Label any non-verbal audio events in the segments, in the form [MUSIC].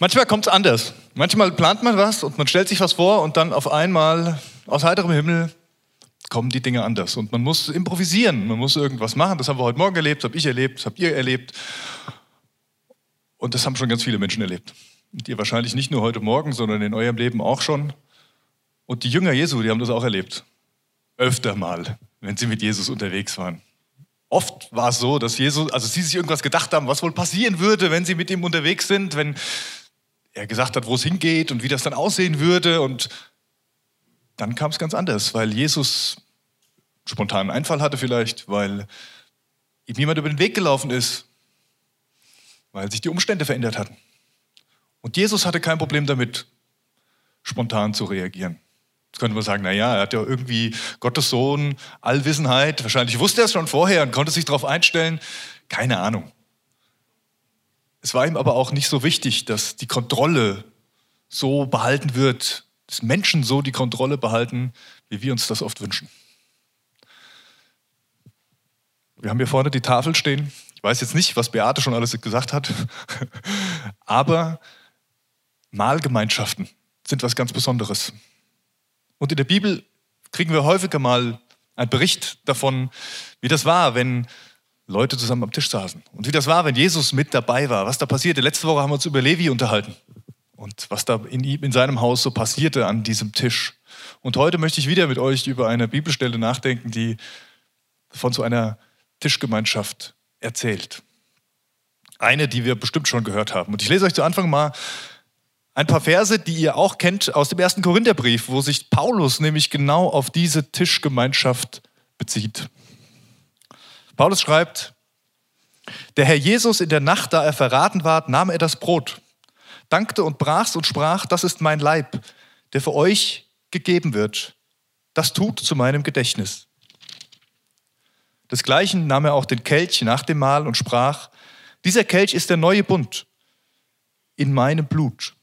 Manchmal kommt es anders. Manchmal plant man was und man stellt sich was vor und dann auf einmal aus heiterem Himmel kommen die Dinge anders. Und man muss improvisieren, man muss irgendwas machen. Das haben wir heute Morgen erlebt, das habe ich erlebt, das habt ihr erlebt. Und das haben schon ganz viele Menschen erlebt. Und ihr wahrscheinlich nicht nur heute Morgen, sondern in eurem Leben auch schon. Und die Jünger Jesu, die haben das auch erlebt. Öfter mal, wenn sie mit Jesus unterwegs waren. Oft war es so, dass Jesus, also sie sich irgendwas gedacht haben, was wohl passieren würde, wenn sie mit ihm unterwegs sind, wenn er gesagt hat, wo es hingeht und wie das dann aussehen würde. Und dann kam es ganz anders, weil Jesus spontanen Einfall hatte vielleicht, weil ihm jemand über den Weg gelaufen ist, weil sich die Umstände verändert hatten. Und Jesus hatte kein Problem damit, spontan zu reagieren. Jetzt könnte man sagen, naja, er hat ja irgendwie Gottes Sohn, Allwissenheit, wahrscheinlich wusste er es schon vorher und konnte sich darauf einstellen. Keine Ahnung. Es war ihm aber auch nicht so wichtig, dass die Kontrolle so behalten wird, dass Menschen so die Kontrolle behalten, wie wir uns das oft wünschen. Wir haben hier vorne die Tafel stehen. Ich weiß jetzt nicht, was Beate schon alles gesagt hat, [LAUGHS] aber Mahlgemeinschaften sind was ganz Besonderes. Und in der Bibel kriegen wir häufiger mal einen Bericht davon, wie das war, wenn Leute zusammen am Tisch saßen. Und wie das war, wenn Jesus mit dabei war, was da passierte. Letzte Woche haben wir uns über Levi unterhalten und was da in, ihm, in seinem Haus so passierte an diesem Tisch. Und heute möchte ich wieder mit euch über eine Bibelstelle nachdenken, die von so einer Tischgemeinschaft erzählt. Eine, die wir bestimmt schon gehört haben. Und ich lese euch zu Anfang mal ein paar Verse, die ihr auch kennt aus dem ersten Korintherbrief, wo sich Paulus nämlich genau auf diese Tischgemeinschaft bezieht. Paulus schreibt, der Herr Jesus in der Nacht, da er verraten ward, nahm er das Brot, dankte und brach's und sprach, das ist mein Leib, der für euch gegeben wird. Das tut zu meinem Gedächtnis. Desgleichen nahm er auch den Kelch nach dem Mahl und sprach, dieser Kelch ist der neue Bund in meinem Blut.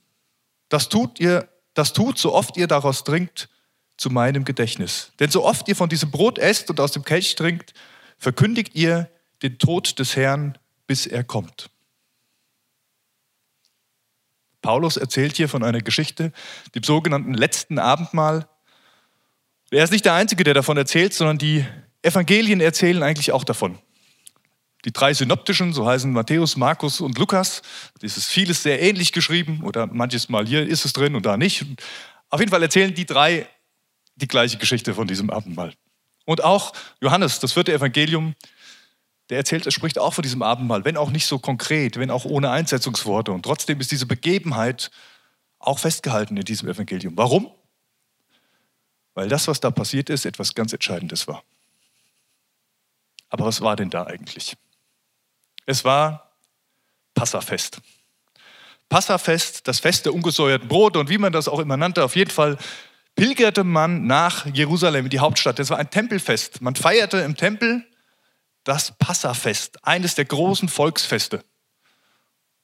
Das tut ihr, das tut, so oft ihr daraus trinkt, zu meinem Gedächtnis. Denn so oft ihr von diesem Brot esst und aus dem Kelch trinkt, verkündigt ihr den Tod des Herrn, bis er kommt. Paulus erzählt hier von einer Geschichte, dem sogenannten letzten Abendmahl. Er ist nicht der Einzige, der davon erzählt, sondern die Evangelien erzählen eigentlich auch davon. Die drei synoptischen, so heißen Matthäus, Markus und Lukas, das ist vieles sehr ähnlich geschrieben oder manches Mal hier ist es drin und da nicht. Auf jeden Fall erzählen die drei die gleiche Geschichte von diesem Abendmahl. Und auch Johannes, das vierte Evangelium, der erzählt, er spricht auch von diesem Abendmahl, wenn auch nicht so konkret, wenn auch ohne Einsetzungsworte. Und trotzdem ist diese Begebenheit auch festgehalten in diesem Evangelium. Warum? Weil das, was da passiert ist, etwas ganz Entscheidendes war. Aber was war denn da eigentlich? Es war Passafest. Passafest, das Fest der ungesäuerten Brote und wie man das auch immer nannte, auf jeden Fall pilgerte man nach Jerusalem, die Hauptstadt. Das war ein Tempelfest. Man feierte im Tempel das Passafest, eines der großen Volksfeste.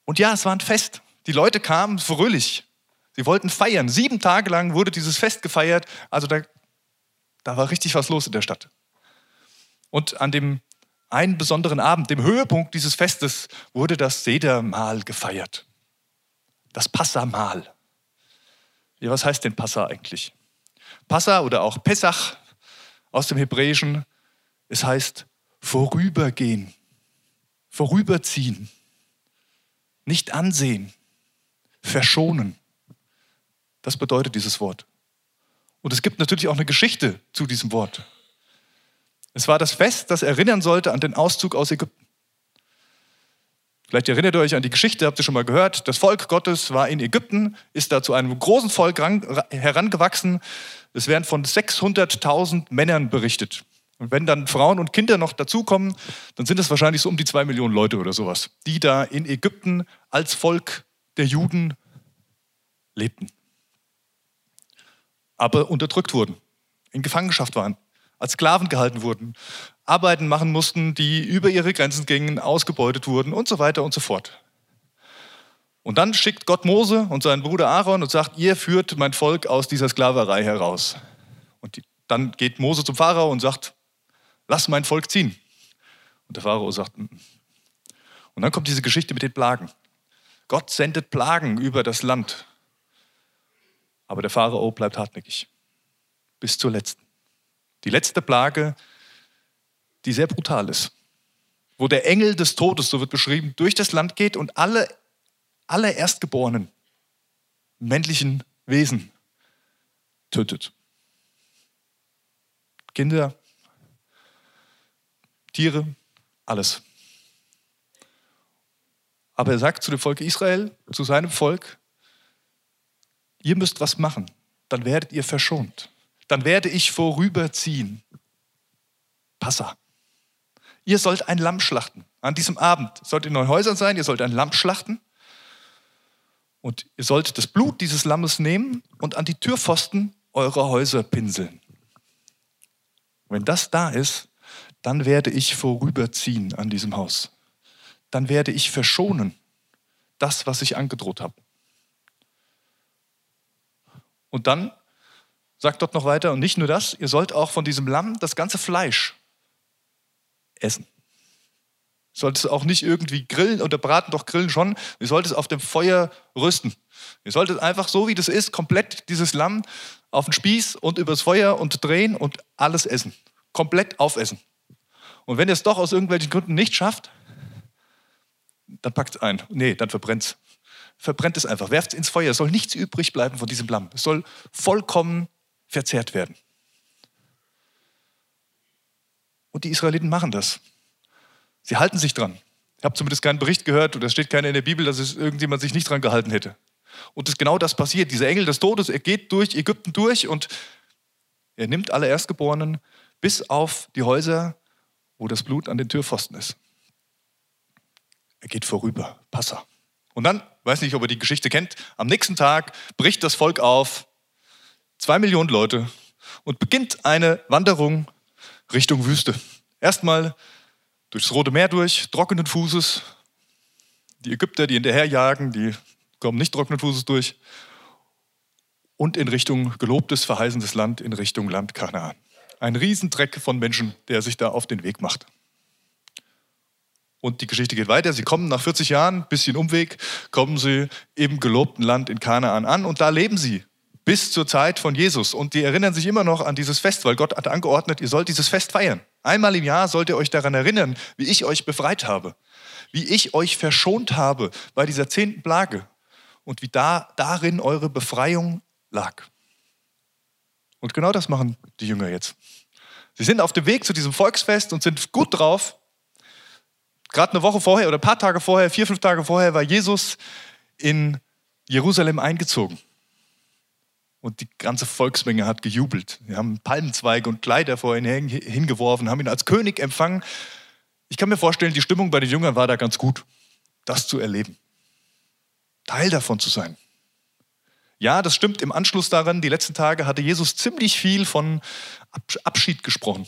Und ja, es war ein Fest. Die Leute kamen fröhlich. Sie wollten feiern. Sieben Tage lang wurde dieses Fest gefeiert. Also da, da war richtig was los in der Stadt. Und an dem einen besonderen Abend, dem Höhepunkt dieses Festes, wurde das Sedermahl gefeiert. Das Passamahl. Ja, was heißt denn Passa eigentlich? Passa oder auch Pessach aus dem Hebräischen, es heißt vorübergehen, vorüberziehen, nicht ansehen, verschonen. Das bedeutet dieses Wort. Und es gibt natürlich auch eine Geschichte zu diesem Wort. Es war das Fest, das erinnern sollte an den Auszug aus Ägypten. Vielleicht erinnert ihr euch an die Geschichte, habt ihr schon mal gehört. Das Volk Gottes war in Ägypten, ist da zu einem großen Volk herangewachsen. Es werden von 600.000 Männern berichtet. Und wenn dann Frauen und Kinder noch dazukommen, dann sind es wahrscheinlich so um die zwei Millionen Leute oder sowas, die da in Ägypten als Volk der Juden lebten. Aber unterdrückt wurden, in Gefangenschaft waren als Sklaven gehalten wurden, Arbeiten machen mussten, die über ihre Grenzen gingen, ausgebeutet wurden und so weiter und so fort. Und dann schickt Gott Mose und seinen Bruder Aaron und sagt, ihr führt mein Volk aus dieser Sklaverei heraus. Und die, dann geht Mose zum Pharao und sagt, lass mein Volk ziehen. Und der Pharao sagt, N -n. und dann kommt diese Geschichte mit den Plagen. Gott sendet Plagen über das Land. Aber der Pharao bleibt hartnäckig. Bis zur letzten. Die letzte Plage, die sehr brutal ist. Wo der Engel des Todes, so wird beschrieben, durch das Land geht und alle, alle Erstgeborenen, männlichen Wesen tötet. Kinder, Tiere, alles. Aber er sagt zu dem Volk Israel, zu seinem Volk, ihr müsst was machen, dann werdet ihr verschont. Dann werde ich vorüberziehen. Passa. Ihr sollt ein Lamm schlachten. An diesem Abend sollt in neuen Häusern sein, ihr sollt ein Lamm schlachten. Und ihr sollt das Blut dieses Lammes nehmen und an die Türpfosten eurer Häuser pinseln. Wenn das da ist, dann werde ich vorüberziehen an diesem Haus. Dann werde ich verschonen das, was ich angedroht habe. Und dann sagt Gott noch weiter, und nicht nur das, ihr sollt auch von diesem Lamm das ganze Fleisch essen. Ihr sollt es auch nicht irgendwie grillen oder braten, doch grillen schon. Ihr sollt es auf dem Feuer rösten. Ihr solltet einfach so, wie das ist, komplett dieses Lamm auf den Spieß und übers Feuer und drehen und alles essen. Komplett aufessen. Und wenn ihr es doch aus irgendwelchen Gründen nicht schafft, dann packt es ein. Nee, dann verbrennt es. Verbrennt es einfach, werft es ins Feuer. Es soll nichts übrig bleiben von diesem Lamm. Es soll vollkommen verzehrt werden. Und die Israeliten machen das. Sie halten sich dran. Ich habe zumindest keinen Bericht gehört, oder es steht keiner in der Bibel, dass es irgendjemand sich nicht dran gehalten hätte. Und das, genau das passiert. Dieser Engel des Todes, er geht durch Ägypten durch und er nimmt alle Erstgeborenen bis auf die Häuser, wo das Blut an den Türpfosten ist. Er geht vorüber, Passa. Und dann, weiß nicht, ob ihr die Geschichte kennt, am nächsten Tag bricht das Volk auf, zwei Millionen Leute, und beginnt eine Wanderung Richtung Wüste. Erstmal durchs Rote Meer durch, trockenen Fußes. Die Ägypter, die hinterherjagen, die kommen nicht trockenen Fußes durch. Und in Richtung gelobtes, verheißendes Land, in Richtung Land Kanaan. Ein Riesentreck von Menschen, der sich da auf den Weg macht. Und die Geschichte geht weiter. Sie kommen nach 40 Jahren, bisschen Umweg, kommen sie im gelobten Land in Kanaan an und da leben sie bis zur Zeit von Jesus. Und die erinnern sich immer noch an dieses Fest, weil Gott hat angeordnet, ihr sollt dieses Fest feiern. Einmal im Jahr sollt ihr euch daran erinnern, wie ich euch befreit habe, wie ich euch verschont habe bei dieser zehnten Plage und wie da, darin eure Befreiung lag. Und genau das machen die Jünger jetzt. Sie sind auf dem Weg zu diesem Volksfest und sind gut drauf. Gerade eine Woche vorher oder ein paar Tage vorher, vier, fünf Tage vorher war Jesus in Jerusalem eingezogen. Und die ganze Volksmenge hat gejubelt. Wir haben Palmenzweige und Kleider vor ihn hingeworfen, haben ihn als König empfangen. Ich kann mir vorstellen, die Stimmung bei den Jüngern war da ganz gut, das zu erleben. Teil davon zu sein. Ja, das stimmt. Im Anschluss daran, die letzten Tage, hatte Jesus ziemlich viel von Abschied gesprochen.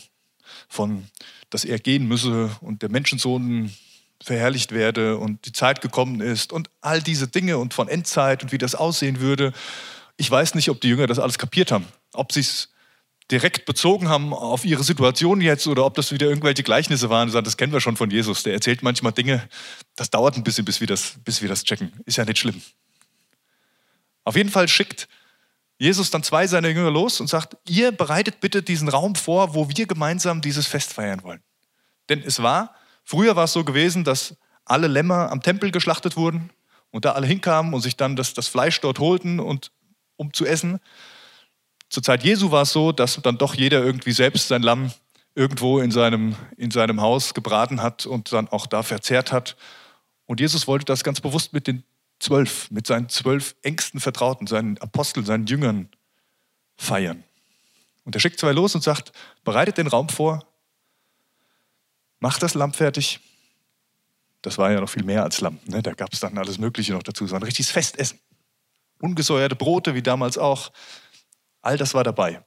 Von, dass er gehen müsse und der Menschensohn verherrlicht werde und die Zeit gekommen ist und all diese Dinge und von Endzeit und wie das aussehen würde. Ich weiß nicht, ob die Jünger das alles kapiert haben, ob sie es direkt bezogen haben auf ihre Situation jetzt oder ob das wieder irgendwelche Gleichnisse waren. Das kennen wir schon von Jesus. Der erzählt manchmal Dinge, das dauert ein bisschen, bis wir das, bis wir das checken. Ist ja nicht schlimm. Auf jeden Fall schickt Jesus dann zwei seiner Jünger los und sagt, ihr bereitet bitte diesen Raum vor, wo wir gemeinsam dieses Fest feiern wollen. Denn es war, früher war es so gewesen, dass alle Lämmer am Tempel geschlachtet wurden und da alle hinkamen und sich dann das, das Fleisch dort holten und um zu essen. Zur Zeit Jesu war es so, dass dann doch jeder irgendwie selbst sein Lamm irgendwo in seinem, in seinem Haus gebraten hat und dann auch da verzehrt hat. Und Jesus wollte das ganz bewusst mit den zwölf, mit seinen zwölf engsten Vertrauten, seinen Aposteln, seinen Jüngern feiern. Und er schickt zwei los und sagt, bereitet den Raum vor, macht das Lamm fertig. Das war ja noch viel mehr als Lamm. Ne? Da gab es dann alles Mögliche noch dazu, so ein richtiges Festessen ungesäuerte Brote wie damals auch. All das war dabei.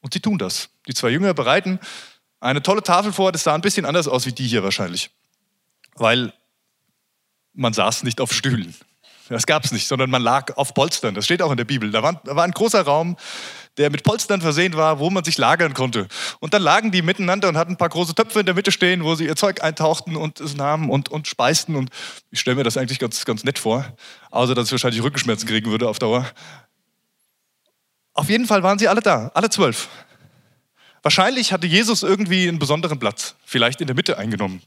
Und sie tun das. Die zwei Jünger bereiten eine tolle Tafel vor, das sah ein bisschen anders aus wie die hier wahrscheinlich. Weil man saß nicht auf Stühlen. Das gab es nicht, sondern man lag auf Polstern. Das steht auch in der Bibel. Da war, ein großer Raum, der mit Polstern versehen war, wo man sich lagern konnte. Und dann lagen die miteinander und hatten ein paar große Töpfe in der Mitte stehen, wo sie ihr Zeug eintauchten und es nahmen und, und speisten. Und ich stelle mir das eigentlich ganz, ganz nett vor, außer dass ich wahrscheinlich Rückenschmerzen kriegen würde auf Dauer. Auf jeden Fall waren sie alle da, alle zwölf. Wahrscheinlich hatte Jesus irgendwie einen besonderen Platz, vielleicht in der Mitte eingenommen.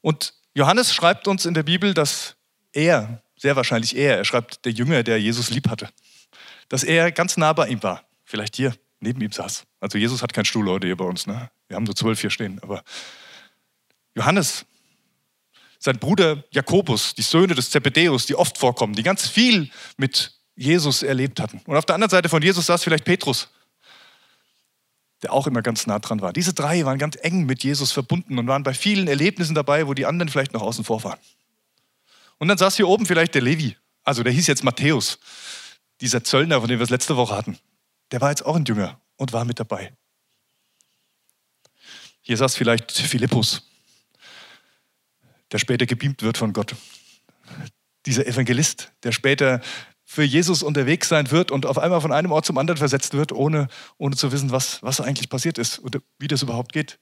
Und Johannes schreibt uns in der Bibel, dass er, sehr wahrscheinlich er, er schreibt der Jünger, der Jesus lieb hatte, dass er ganz nah bei ihm war, vielleicht hier neben ihm saß. Also Jesus hat keinen Stuhl heute hier bei uns, ne? wir haben so zwölf hier stehen, aber Johannes, sein Bruder Jakobus, die Söhne des Zebedeus, die oft vorkommen, die ganz viel mit Jesus erlebt hatten. Und auf der anderen Seite von Jesus saß vielleicht Petrus, der auch immer ganz nah dran war. Diese drei waren ganz eng mit Jesus verbunden und waren bei vielen Erlebnissen dabei, wo die anderen vielleicht noch außen vor waren. Und dann saß hier oben vielleicht der Levi, also der hieß jetzt Matthäus, dieser Zöllner, von dem wir es letzte Woche hatten. Der war jetzt auch ein Jünger und war mit dabei. Hier saß vielleicht Philippus, der später gebeamt wird von Gott. Dieser Evangelist, der später für Jesus unterwegs sein wird und auf einmal von einem Ort zum anderen versetzt wird, ohne, ohne zu wissen, was, was eigentlich passiert ist oder wie das überhaupt geht.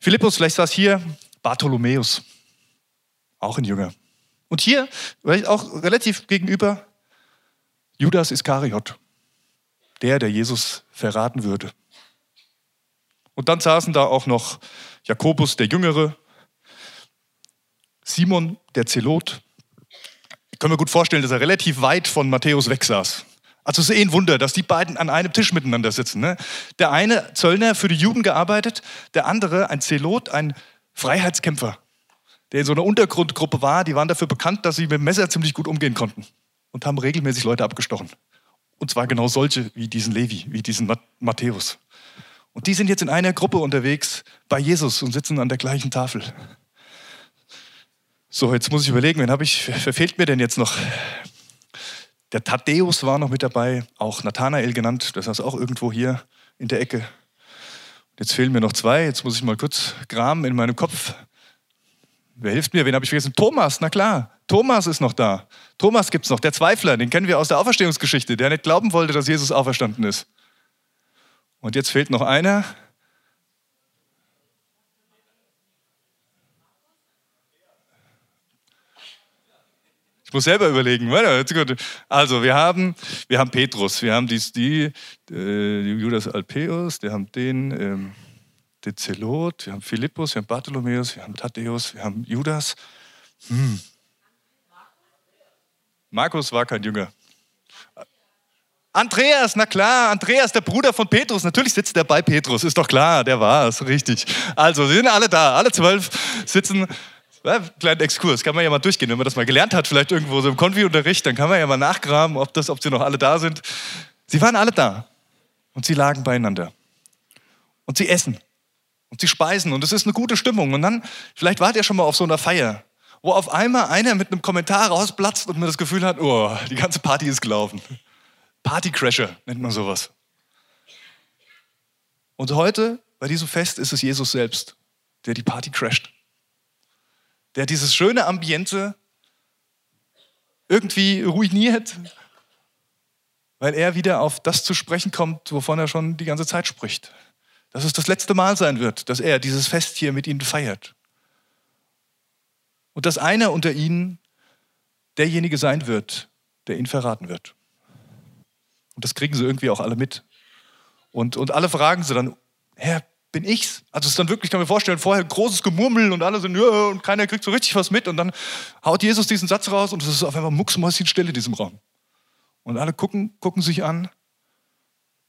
Philippus, vielleicht saß hier Bartholomäus, auch ein Jünger. Und hier, vielleicht auch relativ gegenüber, Judas Iskariot, der, der Jesus verraten würde. Und dann saßen da auch noch Jakobus der Jüngere, Simon der Zelot, ich kann mir gut vorstellen, dass er relativ weit von Matthäus weg saß. Also es ist eh ein Wunder, dass die beiden an einem Tisch miteinander sitzen. Ne? Der eine Zöllner für die Juden gearbeitet, der andere ein Zelot, ein Freiheitskämpfer, der in so einer Untergrundgruppe war. Die waren dafür bekannt, dass sie mit dem Messer ziemlich gut umgehen konnten und haben regelmäßig Leute abgestochen. Und zwar genau solche wie diesen Levi, wie diesen Matthäus. Und die sind jetzt in einer Gruppe unterwegs bei Jesus und sitzen an der gleichen Tafel. So, jetzt muss ich überlegen, wen habe ich, verfehlt mir denn jetzt noch? Der Thaddäus war noch mit dabei, auch Nathanael genannt, das heißt auch irgendwo hier in der Ecke. Jetzt fehlen mir noch zwei, jetzt muss ich mal kurz graben in meinem Kopf. Wer hilft mir? Wen habe ich vergessen? Thomas, na klar. Thomas ist noch da. Thomas gibt es noch, der Zweifler, den kennen wir aus der Auferstehungsgeschichte, der nicht glauben wollte, dass Jesus auferstanden ist. Und jetzt fehlt noch einer, Ich muss selber überlegen. Also, wir haben, wir haben Petrus, wir haben dies, die, äh, Judas Alpeus, wir haben den, ähm, den Zelot, wir haben Philippus, wir haben Bartholomäus, wir haben Thaddäus, wir haben Judas. Hm. Markus war kein Jünger. Andreas, na klar, Andreas, der Bruder von Petrus. Natürlich sitzt er bei Petrus, ist doch klar, der war es, richtig. Also, sie sind alle da, alle zwölf sitzen ja, kleinen Exkurs, kann man ja mal durchgehen, wenn man das mal gelernt hat, vielleicht irgendwo so im Konfi-Unterricht, dann kann man ja mal nachgraben, ob, das, ob sie noch alle da sind. Sie waren alle da und sie lagen beieinander. Und sie essen und sie speisen und es ist eine gute Stimmung. Und dann, vielleicht wart ihr schon mal auf so einer Feier, wo auf einmal einer mit einem Kommentar rausplatzt und man das Gefühl hat, oh, die ganze Party ist gelaufen. Partycrasher nennt man sowas. Und heute, bei diesem Fest, ist es Jesus selbst, der die Party crasht der dieses schöne Ambiente irgendwie ruiniert, weil er wieder auf das zu sprechen kommt, wovon er schon die ganze Zeit spricht. Dass es das letzte Mal sein wird, dass er dieses Fest hier mit ihnen feiert. Und dass einer unter ihnen derjenige sein wird, der ihn verraten wird. Und das kriegen sie irgendwie auch alle mit. Und, und alle fragen sie dann, Herr, bin ich's. Also es ist dann wirklich, kann man mir vorstellen, vorher großes Gemurmel und alle sind, ja, und keiner kriegt so richtig was mit. Und dann haut Jesus diesen Satz raus und es ist auf einmal mucksmäuschenstill in diesem Raum. Und alle gucken, gucken sich an,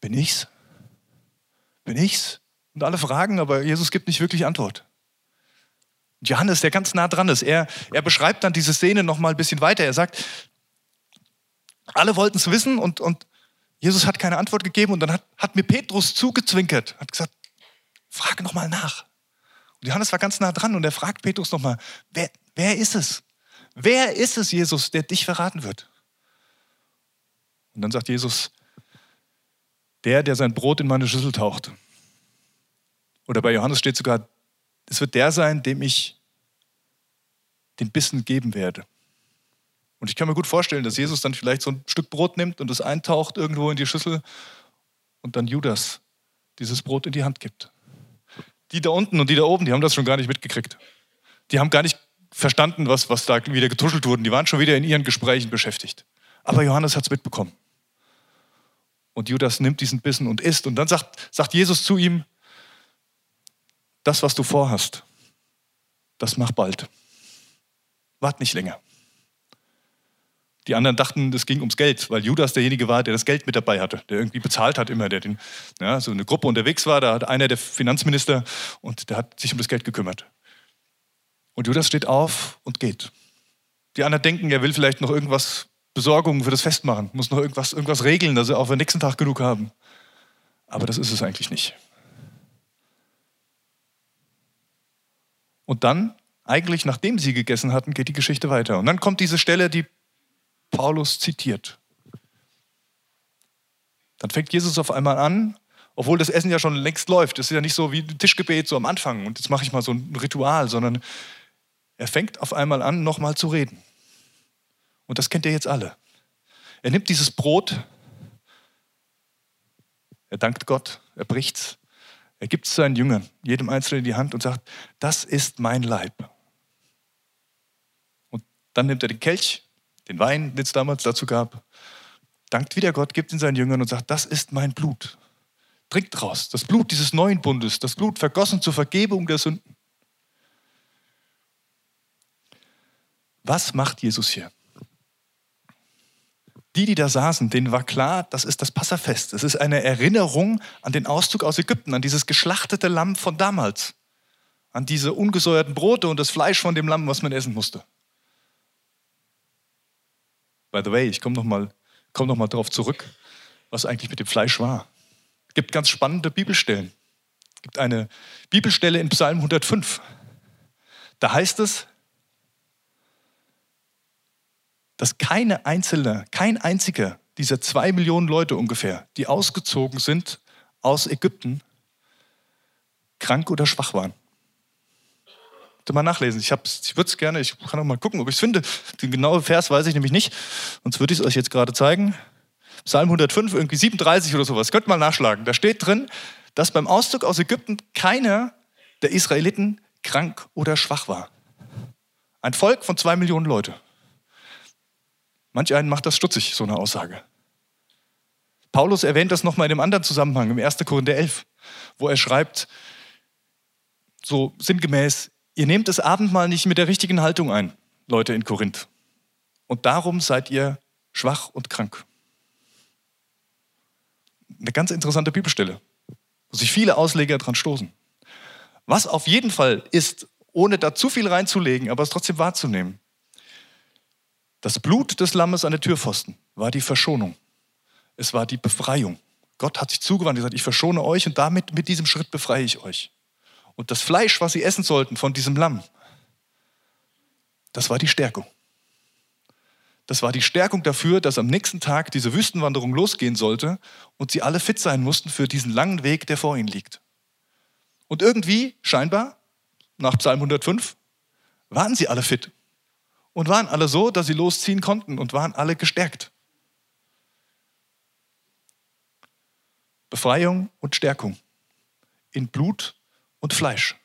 bin ich's? Bin ich's? Und alle fragen, aber Jesus gibt nicht wirklich Antwort. Johannes, der ganz nah dran ist, er, er beschreibt dann diese Szene noch mal ein bisschen weiter. Er sagt, alle wollten es wissen und, und Jesus hat keine Antwort gegeben und dann hat, hat mir Petrus zugezwinkert, hat gesagt, Frage nochmal nach. Und Johannes war ganz nah dran und er fragt Petrus nochmal, wer, wer ist es? Wer ist es, Jesus, der dich verraten wird? Und dann sagt Jesus, der, der sein Brot in meine Schüssel taucht. Oder bei Johannes steht sogar, es wird der sein, dem ich den Bissen geben werde. Und ich kann mir gut vorstellen, dass Jesus dann vielleicht so ein Stück Brot nimmt und es eintaucht irgendwo in die Schüssel und dann Judas dieses Brot in die Hand gibt. Die da unten und die da oben, die haben das schon gar nicht mitgekriegt. Die haben gar nicht verstanden, was, was da wieder getuschelt wurde. Die waren schon wieder in ihren Gesprächen beschäftigt. Aber Johannes hat es mitbekommen. Und Judas nimmt diesen Bissen und isst. Und dann sagt, sagt Jesus zu ihm, das, was du vorhast, das mach bald. Wart nicht länger. Die anderen dachten, es ging ums Geld, weil Judas derjenige war, der das Geld mit dabei hatte, der irgendwie bezahlt hat immer, der den, ja, so eine Gruppe unterwegs war, da hat einer der Finanzminister und der hat sich um das Geld gekümmert. Und Judas steht auf und geht. Die anderen denken, er will vielleicht noch irgendwas Besorgungen für das Fest machen, muss noch irgendwas, irgendwas regeln, dass sie auch für den nächsten Tag genug haben. Aber das ist es eigentlich nicht. Und dann, eigentlich nachdem sie gegessen hatten, geht die Geschichte weiter. Und dann kommt diese Stelle, die Paulus zitiert. Dann fängt Jesus auf einmal an, obwohl das Essen ja schon längst läuft. Es ist ja nicht so wie ein Tischgebet so am Anfang und jetzt mache ich mal so ein Ritual, sondern er fängt auf einmal an, nochmal zu reden. Und das kennt ihr jetzt alle. Er nimmt dieses Brot, er dankt Gott, er bricht's, er gibt es seinen Jüngern, jedem Einzelnen in die Hand und sagt, das ist mein Leib. Und dann nimmt er den Kelch, den Wein, den es damals dazu gab, dankt wieder Gott, gibt ihn seinen Jüngern und sagt, das ist mein Blut. Trinkt raus, das Blut dieses neuen Bundes, das Blut vergossen zur Vergebung der Sünden. Was macht Jesus hier? Die, die da saßen, denen war klar, das ist das Passafest. Es ist eine Erinnerung an den Auszug aus Ägypten, an dieses geschlachtete Lamm von damals, an diese ungesäuerten Brote und das Fleisch von dem Lamm, was man essen musste. By the way, ich komme nochmal komm noch mal zurück, was eigentlich mit dem Fleisch war. Es gibt ganz spannende Bibelstellen. Es gibt eine Bibelstelle in Psalm 105. Da heißt es, dass keine einzelne, kein einziger dieser zwei Millionen Leute ungefähr, die ausgezogen sind aus Ägypten, krank oder schwach waren mal nachlesen. Ich, ich würde es gerne, ich kann auch mal gucken, ob ich es finde. Den genauen Vers weiß ich nämlich nicht. Sonst würde ich es euch jetzt gerade zeigen. Psalm 105, irgendwie 37 oder sowas. Könnt mal nachschlagen. Da steht drin, dass beim Auszug aus Ägypten keiner der Israeliten krank oder schwach war. Ein Volk von zwei Millionen Leute. Manch einen macht das stutzig, so eine Aussage. Paulus erwähnt das nochmal in einem anderen Zusammenhang, im 1. Korinther 11, wo er schreibt, so sinngemäß, Ihr nehmt das Abendmahl nicht mit der richtigen Haltung ein, Leute in Korinth. Und darum seid ihr schwach und krank. Eine ganz interessante Bibelstelle, wo sich viele Ausleger dran stoßen. Was auf jeden Fall ist, ohne da zu viel reinzulegen, aber es trotzdem wahrzunehmen, das Blut des Lammes an der Türpfosten war die Verschonung. Es war die Befreiung. Gott hat sich zugewandt und gesagt, ich verschone euch und damit mit diesem Schritt befreie ich euch. Und das Fleisch, was sie essen sollten von diesem Lamm, das war die Stärkung. Das war die Stärkung dafür, dass am nächsten Tag diese Wüstenwanderung losgehen sollte und sie alle fit sein mussten für diesen langen Weg, der vor ihnen liegt. Und irgendwie, scheinbar, nach Psalm 105, waren sie alle fit und waren alle so, dass sie losziehen konnten und waren alle gestärkt. Befreiung und Stärkung in Blut und Fleisch.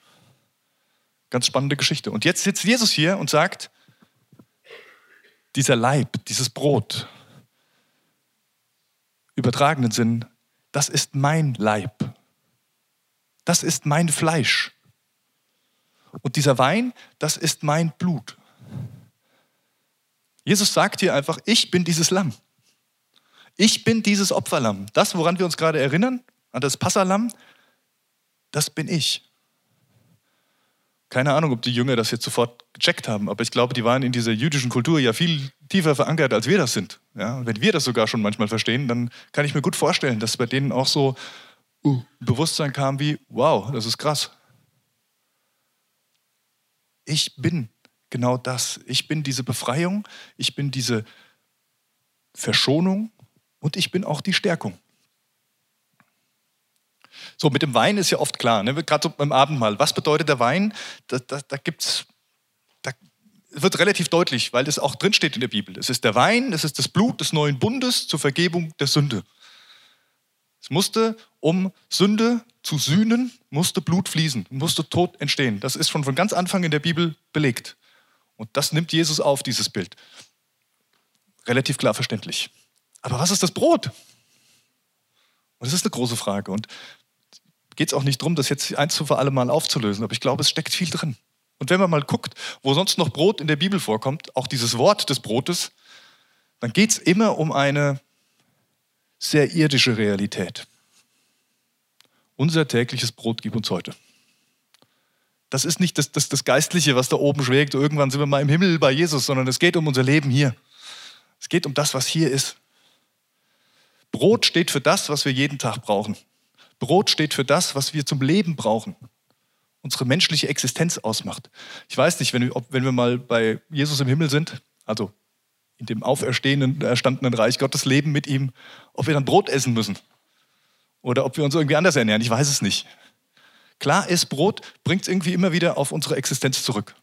Ganz spannende Geschichte. Und jetzt sitzt Jesus hier und sagt, dieser Leib, dieses Brot, übertragenen Sinn, das ist mein Leib. Das ist mein Fleisch. Und dieser Wein, das ist mein Blut. Jesus sagt hier einfach, ich bin dieses Lamm. Ich bin dieses Opferlamm. Das, woran wir uns gerade erinnern, an das Passalam, das bin ich. Keine Ahnung, ob die Jünger das jetzt sofort gecheckt haben, aber ich glaube, die waren in dieser jüdischen Kultur ja viel tiefer verankert, als wir das sind. Ja, wenn wir das sogar schon manchmal verstehen, dann kann ich mir gut vorstellen, dass bei denen auch so uh, Bewusstsein kam wie, wow, das ist krass. Ich bin genau das. Ich bin diese Befreiung, ich bin diese Verschonung und ich bin auch die Stärkung. So, mit dem Wein ist ja oft klar, ne? gerade so beim Abendmahl. Was bedeutet der Wein? Da, da, da gibt's, da wird relativ deutlich, weil das auch drinsteht in der Bibel. Es ist der Wein, es ist das Blut des neuen Bundes zur Vergebung der Sünde. Es musste, um Sünde zu sühnen, musste Blut fließen, musste Tod entstehen. Das ist schon von ganz Anfang in der Bibel belegt. Und das nimmt Jesus auf, dieses Bild. Relativ klar verständlich. Aber was ist das Brot? Und das ist eine große Frage. Und geht es auch nicht darum, das jetzt eins zu für alle Mal aufzulösen, aber ich glaube, es steckt viel drin. Und wenn man mal guckt, wo sonst noch Brot in der Bibel vorkommt, auch dieses Wort des Brotes, dann geht es immer um eine sehr irdische Realität. Unser tägliches Brot gib uns heute. Das ist nicht das, das, das Geistliche, was da oben schwägt, irgendwann sind wir mal im Himmel bei Jesus, sondern es geht um unser Leben hier. Es geht um das, was hier ist. Brot steht für das, was wir jeden Tag brauchen. Brot steht für das, was wir zum Leben brauchen. Unsere menschliche Existenz ausmacht. Ich weiß nicht, wenn ob, wenn wir mal bei Jesus im Himmel sind, also in dem auferstehenden, erstandenen Reich Gottes leben mit ihm, ob wir dann Brot essen müssen. Oder ob wir uns irgendwie anders ernähren. Ich weiß es nicht. Klar ist, Brot bringt es irgendwie immer wieder auf unsere Existenz zurück.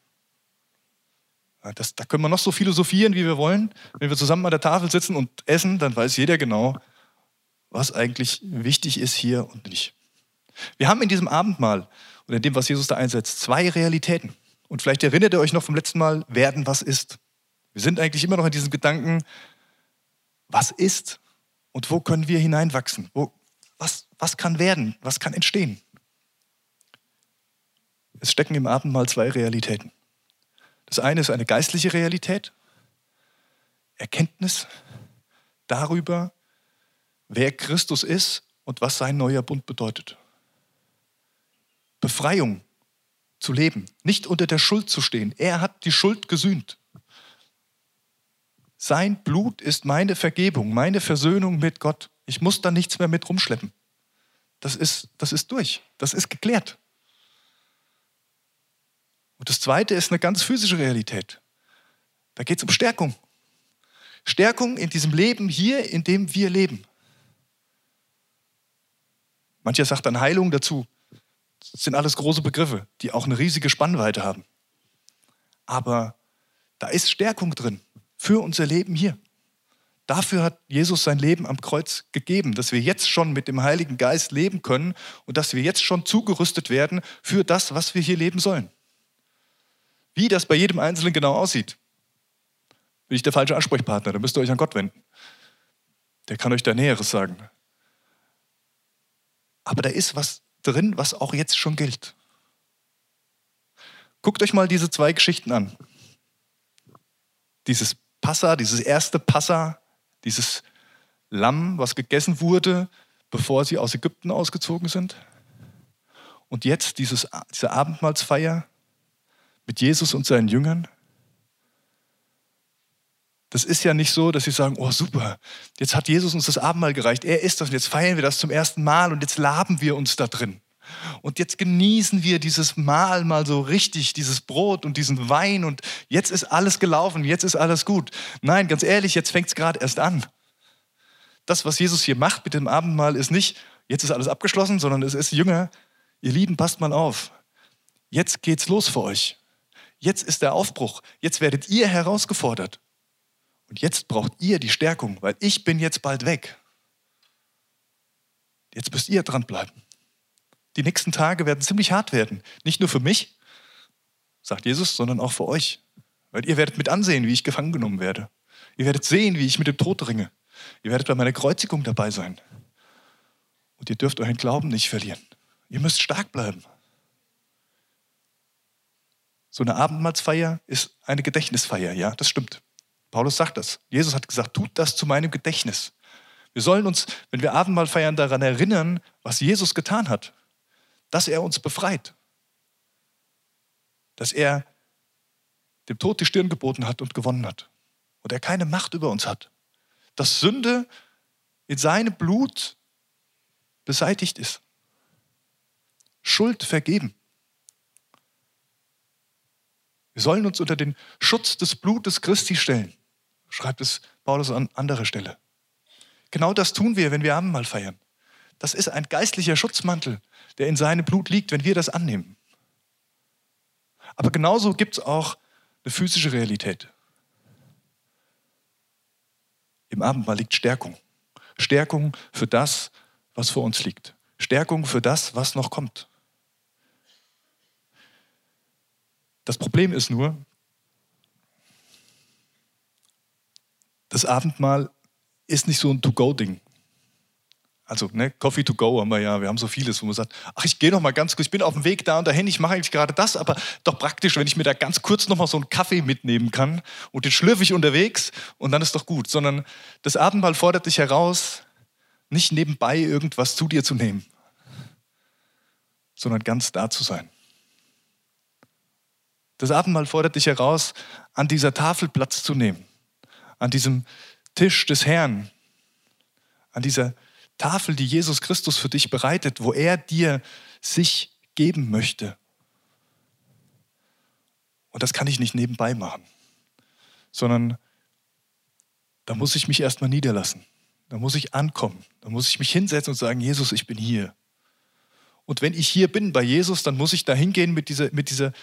Das, da können wir noch so philosophieren, wie wir wollen. Wenn wir zusammen an der Tafel sitzen und essen, dann weiß jeder genau, was eigentlich wichtig ist hier und nicht. Wir haben in diesem Abendmahl und in dem, was Jesus da einsetzt, zwei Realitäten. Und vielleicht erinnert ihr euch noch vom letzten Mal, werden, was ist. Wir sind eigentlich immer noch in diesem Gedanken, was ist und wo können wir hineinwachsen? Wo, was, was kann werden? Was kann entstehen? Es stecken im Abendmahl zwei Realitäten. Das eine ist eine geistliche Realität, Erkenntnis darüber, wer Christus ist und was sein neuer Bund bedeutet. Befreiung zu leben, nicht unter der Schuld zu stehen. Er hat die Schuld gesühnt. Sein Blut ist meine Vergebung, meine Versöhnung mit Gott. Ich muss da nichts mehr mit rumschleppen. Das ist, das ist durch. Das ist geklärt. Und das Zweite ist eine ganz physische Realität. Da geht es um Stärkung. Stärkung in diesem Leben hier, in dem wir leben. Mancher sagt dann Heilung dazu. Das sind alles große Begriffe, die auch eine riesige Spannweite haben. Aber da ist Stärkung drin für unser Leben hier. Dafür hat Jesus sein Leben am Kreuz gegeben, dass wir jetzt schon mit dem Heiligen Geist leben können und dass wir jetzt schon zugerüstet werden für das, was wir hier leben sollen. Wie das bei jedem Einzelnen genau aussieht, bin ich der falsche Ansprechpartner, da müsst ihr euch an Gott wenden. Der kann euch da Näheres sagen. Aber da ist was drin, was auch jetzt schon gilt. Guckt euch mal diese zwei Geschichten an. Dieses Passa, dieses erste Passa, dieses Lamm, was gegessen wurde, bevor sie aus Ägypten ausgezogen sind. Und jetzt dieses, diese Abendmahlsfeier mit Jesus und seinen Jüngern. Das ist ja nicht so, dass sie sagen, oh super, jetzt hat Jesus uns das Abendmahl gereicht, er ist das und jetzt feiern wir das zum ersten Mal und jetzt laben wir uns da drin. Und jetzt genießen wir dieses Mahl mal so richtig, dieses Brot und diesen Wein und jetzt ist alles gelaufen, jetzt ist alles gut. Nein, ganz ehrlich, jetzt fängt es gerade erst an. Das, was Jesus hier macht mit dem Abendmahl, ist nicht, jetzt ist alles abgeschlossen, sondern es ist, Jünger, ihr Lieben, passt mal auf. Jetzt geht's los für euch. Jetzt ist der Aufbruch. Jetzt werdet ihr herausgefordert. Und jetzt braucht ihr die Stärkung, weil ich bin jetzt bald weg. Jetzt müsst ihr dranbleiben. Die nächsten Tage werden ziemlich hart werden. Nicht nur für mich, sagt Jesus, sondern auch für euch. Weil ihr werdet mit ansehen, wie ich gefangen genommen werde. Ihr werdet sehen, wie ich mit dem Tod ringe. Ihr werdet bei meiner Kreuzigung dabei sein. Und ihr dürft euren Glauben nicht verlieren. Ihr müsst stark bleiben. So eine Abendmahlsfeier ist eine Gedächtnisfeier, ja, das stimmt. Paulus sagt das. Jesus hat gesagt, tut das zu meinem Gedächtnis. Wir sollen uns, wenn wir Abendmahl feiern, daran erinnern, was Jesus getan hat. Dass er uns befreit. Dass er dem Tod die Stirn geboten hat und gewonnen hat. Und er keine Macht über uns hat. Dass Sünde in seinem Blut beseitigt ist. Schuld vergeben. Wir sollen uns unter den Schutz des Blutes Christi stellen schreibt es Paulus an anderer Stelle. Genau das tun wir, wenn wir Abendmahl feiern. Das ist ein geistlicher Schutzmantel, der in seinem Blut liegt, wenn wir das annehmen. Aber genauso gibt es auch eine physische Realität. Im Abendmahl liegt Stärkung. Stärkung für das, was vor uns liegt. Stärkung für das, was noch kommt. Das Problem ist nur, das Abendmahl ist nicht so ein To-Go-Ding. Also, ne, Coffee to go haben wir ja, wir haben so vieles, wo man sagt, ach, ich gehe noch mal ganz kurz, ich bin auf dem Weg da und dahin, ich mache eigentlich gerade das, aber doch praktisch, wenn ich mir da ganz kurz noch mal so einen Kaffee mitnehmen kann und den schlürfe ich unterwegs und dann ist doch gut. Sondern das Abendmahl fordert dich heraus, nicht nebenbei irgendwas zu dir zu nehmen, sondern ganz da zu sein. Das Abendmahl fordert dich heraus, an dieser Tafel Platz zu nehmen, an diesem Tisch des Herrn, an dieser Tafel, die Jesus Christus für dich bereitet, wo er dir sich geben möchte. Und das kann ich nicht nebenbei machen, sondern da muss ich mich erstmal niederlassen. Da muss ich ankommen. Da muss ich mich hinsetzen und sagen, Jesus, ich bin hier. Und wenn ich hier bin bei Jesus, dann muss ich da hingehen mit dieser, mit dieser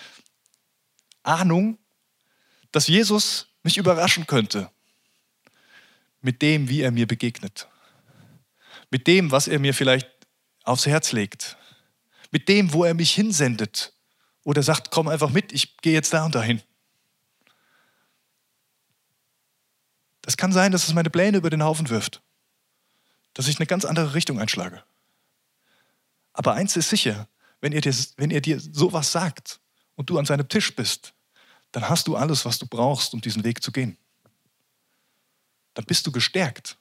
Ahnung, dass Jesus mich überraschen könnte mit dem, wie er mir begegnet mit dem, was er mir vielleicht aufs Herz legt, mit dem, wo er mich hinsendet oder sagt, komm einfach mit, ich gehe jetzt da und dahin. Das kann sein, dass es meine Pläne über den Haufen wirft, dass ich eine ganz andere Richtung einschlage. Aber eins ist sicher, wenn er dir, wenn er dir sowas sagt und du an seinem Tisch bist, dann hast du alles, was du brauchst, um diesen Weg zu gehen. Dann bist du gestärkt,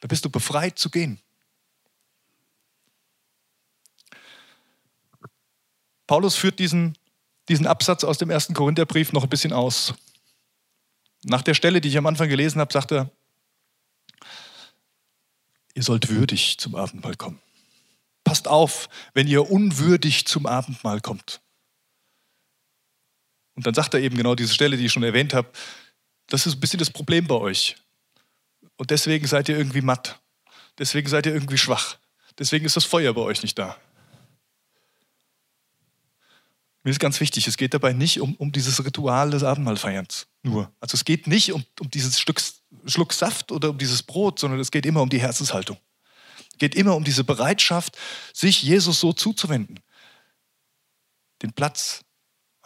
dann bist du befreit zu gehen. Paulus führt diesen, diesen Absatz aus dem ersten Korintherbrief noch ein bisschen aus. Nach der Stelle, die ich am Anfang gelesen habe, sagt er, ihr sollt würdig zum Abendmahl kommen. Passt auf, wenn ihr unwürdig zum Abendmahl kommt. Und dann sagt er eben genau diese Stelle, die ich schon erwähnt habe, das ist ein bisschen das Problem bei euch. Und deswegen seid ihr irgendwie matt. Deswegen seid ihr irgendwie schwach. Deswegen ist das Feuer bei euch nicht da. Mir ist ganz wichtig, es geht dabei nicht um, um dieses Ritual des Abendmahlfeierns nur. Also es geht nicht um, um dieses Stück, Schluck Saft oder um dieses Brot, sondern es geht immer um die Herzenshaltung. Es geht immer um diese Bereitschaft, sich Jesus so zuzuwenden, den Platz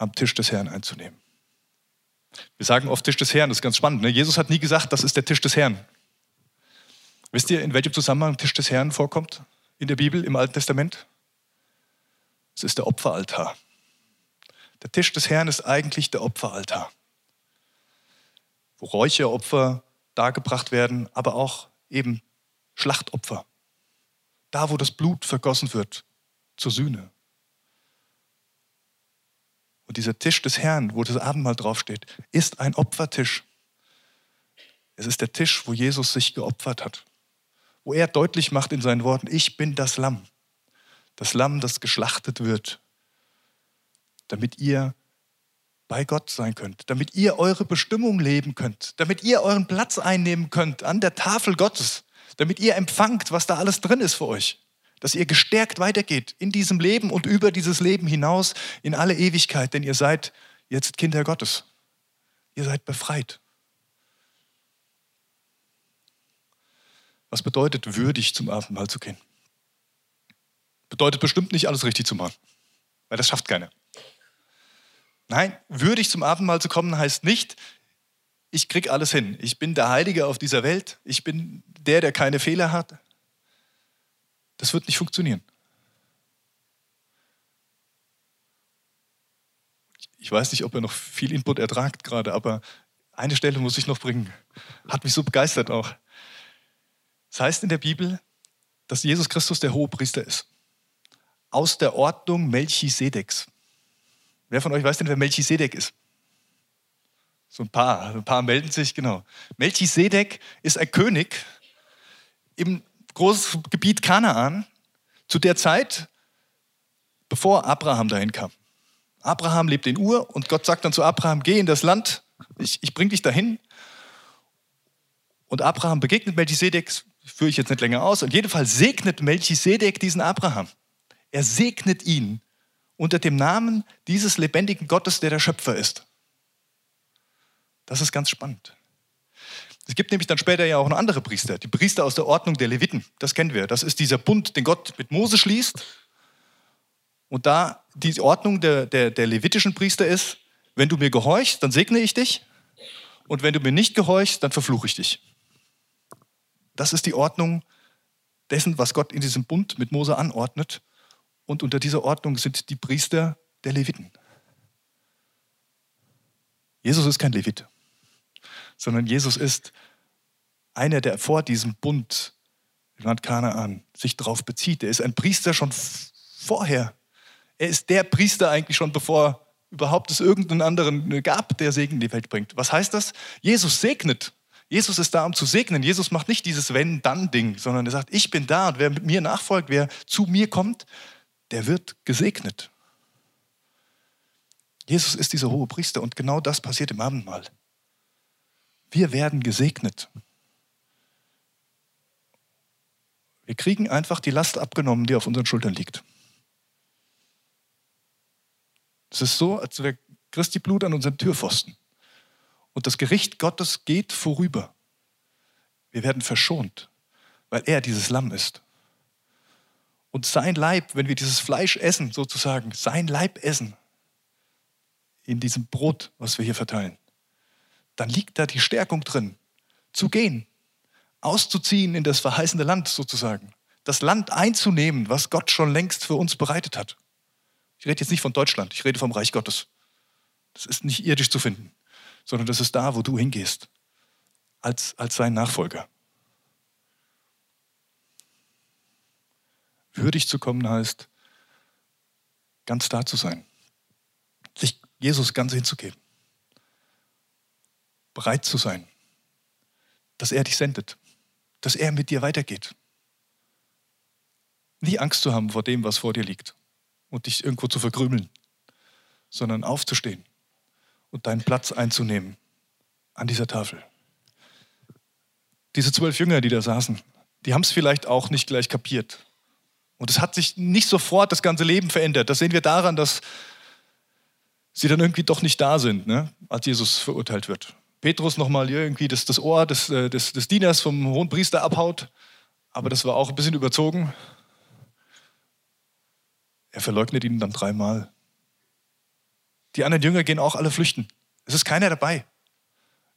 am Tisch des Herrn einzunehmen. Wir sagen oft Tisch des Herrn, das ist ganz spannend. Ne? Jesus hat nie gesagt, das ist der Tisch des Herrn. Wisst ihr, in welchem Zusammenhang Tisch des Herrn vorkommt in der Bibel, im Alten Testament? Es ist der Opferaltar. Der Tisch des Herrn ist eigentlich der Opferaltar, wo Räucheropfer dargebracht werden, aber auch eben Schlachtopfer. Da, wo das Blut vergossen wird zur Sühne. Und dieser Tisch des Herrn, wo das Abendmahl draufsteht, ist ein Opfertisch. Es ist der Tisch, wo Jesus sich geopfert hat, wo er deutlich macht in seinen Worten, ich bin das Lamm, das Lamm, das geschlachtet wird damit ihr bei Gott sein könnt, damit ihr eure Bestimmung leben könnt, damit ihr euren Platz einnehmen könnt an der Tafel Gottes, damit ihr empfangt, was da alles drin ist für euch, dass ihr gestärkt weitergeht in diesem Leben und über dieses Leben hinaus in alle Ewigkeit, denn ihr seid jetzt Kinder Gottes. Ihr seid befreit. Was bedeutet würdig zum Abendmahl zu gehen? Bedeutet bestimmt nicht alles richtig zu machen, weil das schafft keiner. Nein, würdig zum Abendmahl zu kommen heißt nicht, ich krieg alles hin. Ich bin der Heilige auf dieser Welt. Ich bin der, der keine Fehler hat. Das wird nicht funktionieren. Ich weiß nicht, ob er noch viel Input ertragt gerade, aber eine Stelle muss ich noch bringen. Hat mich so begeistert auch. Es das heißt in der Bibel, dass Jesus Christus der hohe Priester ist. Aus der Ordnung Melchisedeks. Wer von euch weiß denn, wer Melchisedek ist? So ein paar, ein paar melden sich, genau. Melchisedek ist ein König im großen Gebiet Kanaan zu der Zeit, bevor Abraham dahin kam. Abraham lebt in Ur und Gott sagt dann zu Abraham, geh in das Land, ich, ich bring dich dahin. Und Abraham begegnet Melchisedek, führe ich jetzt nicht länger aus, und jedenfalls segnet Melchisedek diesen Abraham. Er segnet ihn unter dem Namen dieses lebendigen Gottes, der der Schöpfer ist. Das ist ganz spannend. Es gibt nämlich dann später ja auch noch andere Priester, die Priester aus der Ordnung der Leviten. Das kennen wir. Das ist dieser Bund, den Gott mit Mose schließt. Und da die Ordnung der, der, der levitischen Priester ist, wenn du mir gehorchst, dann segne ich dich. Und wenn du mir nicht gehorchst, dann verfluche ich dich. Das ist die Ordnung dessen, was Gott in diesem Bund mit Mose anordnet. Und unter dieser Ordnung sind die Priester der Leviten. Jesus ist kein Levit, sondern Jesus ist einer, der vor diesem Bund im Land Kanaan sich darauf bezieht. Er ist ein Priester schon vorher. Er ist der Priester eigentlich schon, bevor überhaupt es irgendeinen anderen gab, der Segen in die Welt bringt. Was heißt das? Jesus segnet. Jesus ist da, um zu segnen. Jesus macht nicht dieses Wenn-Dann-Ding, sondern er sagt, ich bin da und wer mit mir nachfolgt, wer zu mir kommt, der wird gesegnet. Jesus ist dieser hohe Priester und genau das passiert im Abendmahl. Wir werden gesegnet. Wir kriegen einfach die Last abgenommen, die auf unseren Schultern liegt. Es ist so, als wäre Christi Blut an unserem Türpfosten. Und das Gericht Gottes geht vorüber. Wir werden verschont, weil er dieses Lamm ist. Und sein Leib, wenn wir dieses Fleisch essen, sozusagen, sein Leib essen, in diesem Brot, was wir hier verteilen, dann liegt da die Stärkung drin, zu gehen, auszuziehen in das verheißene Land sozusagen, das Land einzunehmen, was Gott schon längst für uns bereitet hat. Ich rede jetzt nicht von Deutschland, ich rede vom Reich Gottes. Das ist nicht irdisch zu finden, sondern das ist da, wo du hingehst, als, als sein Nachfolger. Würdig zu kommen heißt, ganz da zu sein, sich Jesus ganz hinzugeben, bereit zu sein, dass er dich sendet, dass er mit dir weitergeht. Nie Angst zu haben vor dem, was vor dir liegt und dich irgendwo zu verkrümeln, sondern aufzustehen und deinen Platz einzunehmen an dieser Tafel. Diese zwölf Jünger, die da saßen, die haben es vielleicht auch nicht gleich kapiert. Und es hat sich nicht sofort das ganze Leben verändert. Das sehen wir daran, dass sie dann irgendwie doch nicht da sind, ne, als Jesus verurteilt wird. Petrus nochmal irgendwie das, das Ohr des, äh, des, des Dieners vom hohen Priester abhaut, aber das war auch ein bisschen überzogen. Er verleugnet ihn dann dreimal. Die anderen Jünger gehen auch alle flüchten. Es ist keiner dabei.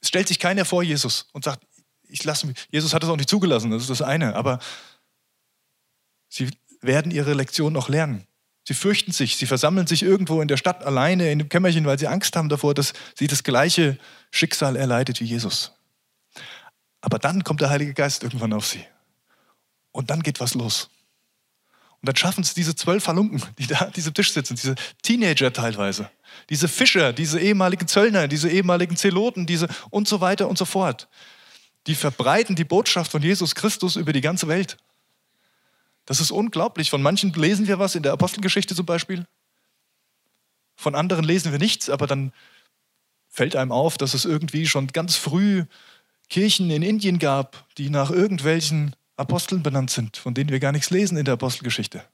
Es stellt sich keiner vor Jesus und sagt, ich lasse mich. Jesus hat es auch nicht zugelassen, das ist das eine. Aber sie werden ihre Lektion noch lernen. Sie fürchten sich, sie versammeln sich irgendwo in der Stadt alleine in dem Kämmerchen, weil sie Angst haben davor, dass sie das gleiche Schicksal erleidet wie Jesus. Aber dann kommt der Heilige Geist irgendwann auf sie. Und dann geht was los. Und dann schaffen es diese zwölf Halunken, die da an diesem Tisch sitzen, diese Teenager teilweise, diese Fischer, diese ehemaligen Zöllner, diese ehemaligen Zeloten, diese und so weiter und so fort. Die verbreiten die Botschaft von Jesus Christus über die ganze Welt. Das ist unglaublich. Von manchen lesen wir was in der Apostelgeschichte zum Beispiel. Von anderen lesen wir nichts, aber dann fällt einem auf, dass es irgendwie schon ganz früh Kirchen in Indien gab, die nach irgendwelchen Aposteln benannt sind, von denen wir gar nichts lesen in der Apostelgeschichte.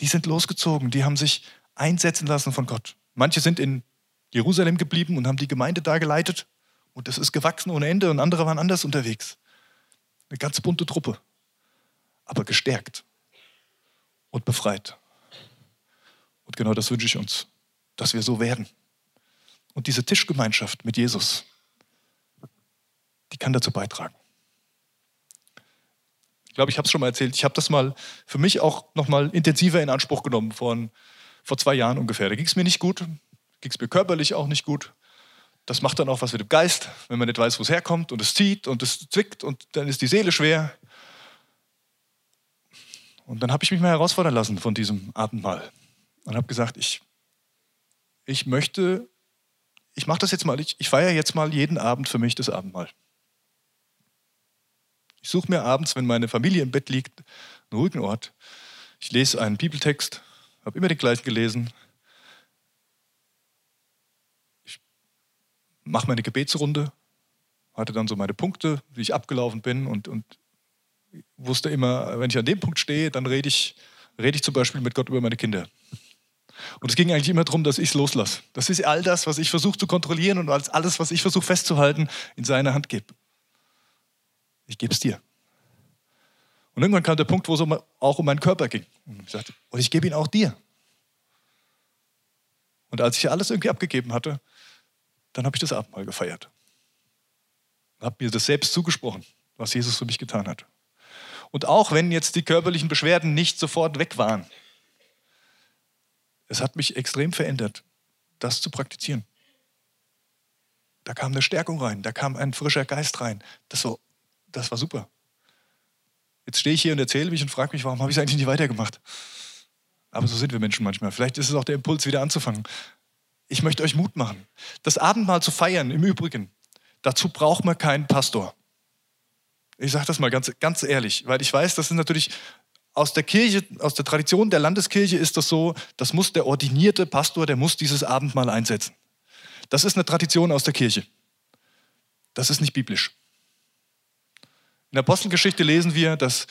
Die sind losgezogen, die haben sich einsetzen lassen von Gott. Manche sind in Jerusalem geblieben und haben die Gemeinde da geleitet und das ist gewachsen ohne Ende und andere waren anders unterwegs. Eine ganz bunte Truppe, aber gestärkt und befreit. Und genau das wünsche ich uns, dass wir so werden. Und diese Tischgemeinschaft mit Jesus, die kann dazu beitragen glaube, ich habe es schon mal erzählt, ich habe das mal für mich auch noch mal intensiver in Anspruch genommen, vor, vor zwei Jahren ungefähr. Da ging es mir nicht gut, ging es mir körperlich auch nicht gut. Das macht dann auch was mit dem Geist, wenn man nicht weiß, wo es herkommt und es zieht und es zwickt und dann ist die Seele schwer. Und dann habe ich mich mal herausfordern lassen von diesem Abendmahl und habe gesagt, ich, ich möchte, ich mache das jetzt mal, ich, ich feiere jetzt mal jeden Abend für mich das Abendmahl. Ich suche mir abends, wenn meine Familie im Bett liegt, einen ruhigen Ort. Ich lese einen Bibeltext, habe immer den gleichen gelesen. Ich mache meine Gebetsrunde, hatte dann so meine Punkte, wie ich abgelaufen bin und, und wusste immer, wenn ich an dem Punkt stehe, dann rede ich, rede ich zum Beispiel mit Gott über meine Kinder. Und es ging eigentlich immer darum, dass ich es loslasse. Das ist all das, was ich versuche zu kontrollieren und alles, was ich versuche festzuhalten, in seine Hand gebe. Ich gebe es dir. Und irgendwann kam der Punkt, wo es auch um meinen Körper ging. Und ich sagte, und ich gebe ihn auch dir. Und als ich alles irgendwie abgegeben hatte, dann habe ich das Abendmahl gefeiert. Und habe mir das selbst zugesprochen, was Jesus für mich getan hat. Und auch wenn jetzt die körperlichen Beschwerden nicht sofort weg waren, es hat mich extrem verändert, das zu praktizieren. Da kam eine Stärkung rein, da kam ein frischer Geist rein. Das war, das war super. Jetzt stehe ich hier und erzähle mich und frage mich, warum habe ich es eigentlich nicht weitergemacht? Aber so sind wir Menschen manchmal. Vielleicht ist es auch der Impuls, wieder anzufangen. Ich möchte euch Mut machen. Das Abendmahl zu feiern, im Übrigen, dazu braucht man keinen Pastor. Ich sage das mal ganz, ganz ehrlich, weil ich weiß, das ist natürlich aus der Kirche, aus der Tradition der Landeskirche ist das so, das muss der ordinierte Pastor, der muss dieses Abendmahl einsetzen. Das ist eine Tradition aus der Kirche. Das ist nicht biblisch. In der Apostelgeschichte lesen wir, dass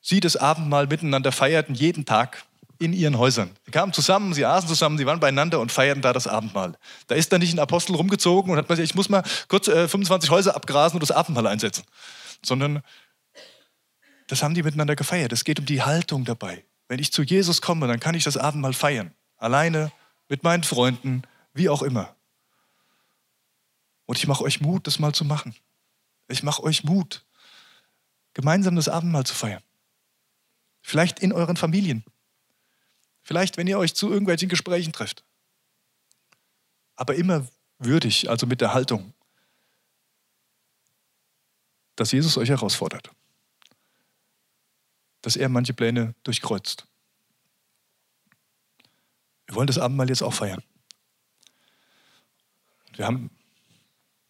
sie das Abendmahl miteinander feierten, jeden Tag in ihren Häusern. Sie kamen zusammen, sie aßen zusammen, sie waren beieinander und feierten da das Abendmahl. Da ist dann nicht ein Apostel rumgezogen und hat gesagt, ich muss mal kurz äh, 25 Häuser abgrasen und das Abendmahl einsetzen, sondern das haben die miteinander gefeiert. Es geht um die Haltung dabei. Wenn ich zu Jesus komme, dann kann ich das Abendmahl feiern. Alleine, mit meinen Freunden, wie auch immer. Und ich mache euch Mut, das mal zu machen. Ich mache euch Mut, gemeinsam das Abendmahl zu feiern. Vielleicht in euren Familien. Vielleicht, wenn ihr euch zu irgendwelchen Gesprächen trefft. Aber immer würdig, also mit der Haltung, dass Jesus euch herausfordert dass er manche Pläne durchkreuzt. Wir wollen das Abendmahl jetzt auch feiern. Wir haben,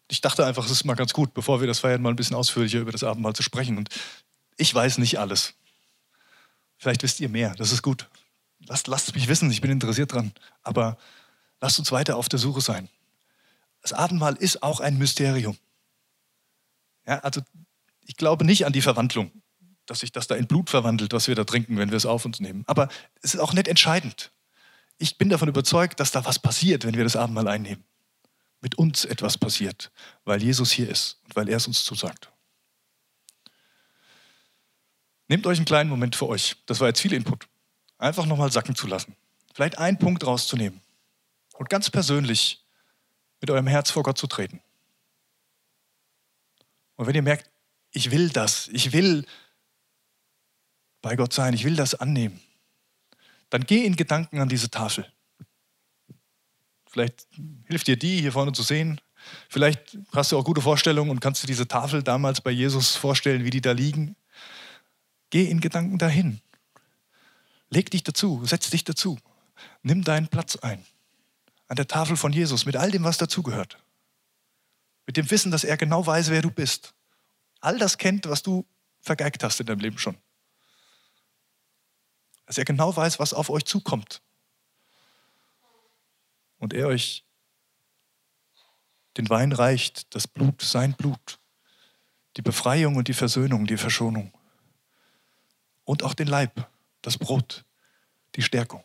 ich dachte einfach, es ist mal ganz gut, bevor wir das feiern, mal ein bisschen ausführlicher über das Abendmahl zu sprechen. Und ich weiß nicht alles. Vielleicht wisst ihr mehr, das ist gut. Lasst, lasst mich wissen, ich bin interessiert dran. Aber lasst uns weiter auf der Suche sein. Das Abendmahl ist auch ein Mysterium. Ja, also ich glaube nicht an die Verwandlung dass sich das da in Blut verwandelt, was wir da trinken, wenn wir es auf uns nehmen. Aber es ist auch nicht entscheidend. Ich bin davon überzeugt, dass da was passiert, wenn wir das Abendmahl einnehmen. Mit uns etwas passiert, weil Jesus hier ist und weil er es uns zusagt. Nehmt euch einen kleinen Moment für euch. Das war jetzt viel Input. Einfach nochmal sacken zu lassen. Vielleicht einen Punkt rauszunehmen und ganz persönlich mit eurem Herz vor Gott zu treten. Und wenn ihr merkt, ich will das, ich will bei Gott sein, ich will das annehmen, dann geh in Gedanken an diese Tafel. Vielleicht hilft dir die hier vorne zu sehen. Vielleicht hast du auch gute Vorstellungen und kannst du diese Tafel damals bei Jesus vorstellen, wie die da liegen. Geh in Gedanken dahin. Leg dich dazu, setz dich dazu. Nimm deinen Platz ein. An der Tafel von Jesus mit all dem, was dazugehört. Mit dem Wissen, dass er genau weiß, wer du bist. All das kennt, was du vergeigt hast in deinem Leben schon dass er genau weiß, was auf euch zukommt. Und er euch den Wein reicht, das Blut, sein Blut, die Befreiung und die Versöhnung, die Verschonung. Und auch den Leib, das Brot, die Stärkung.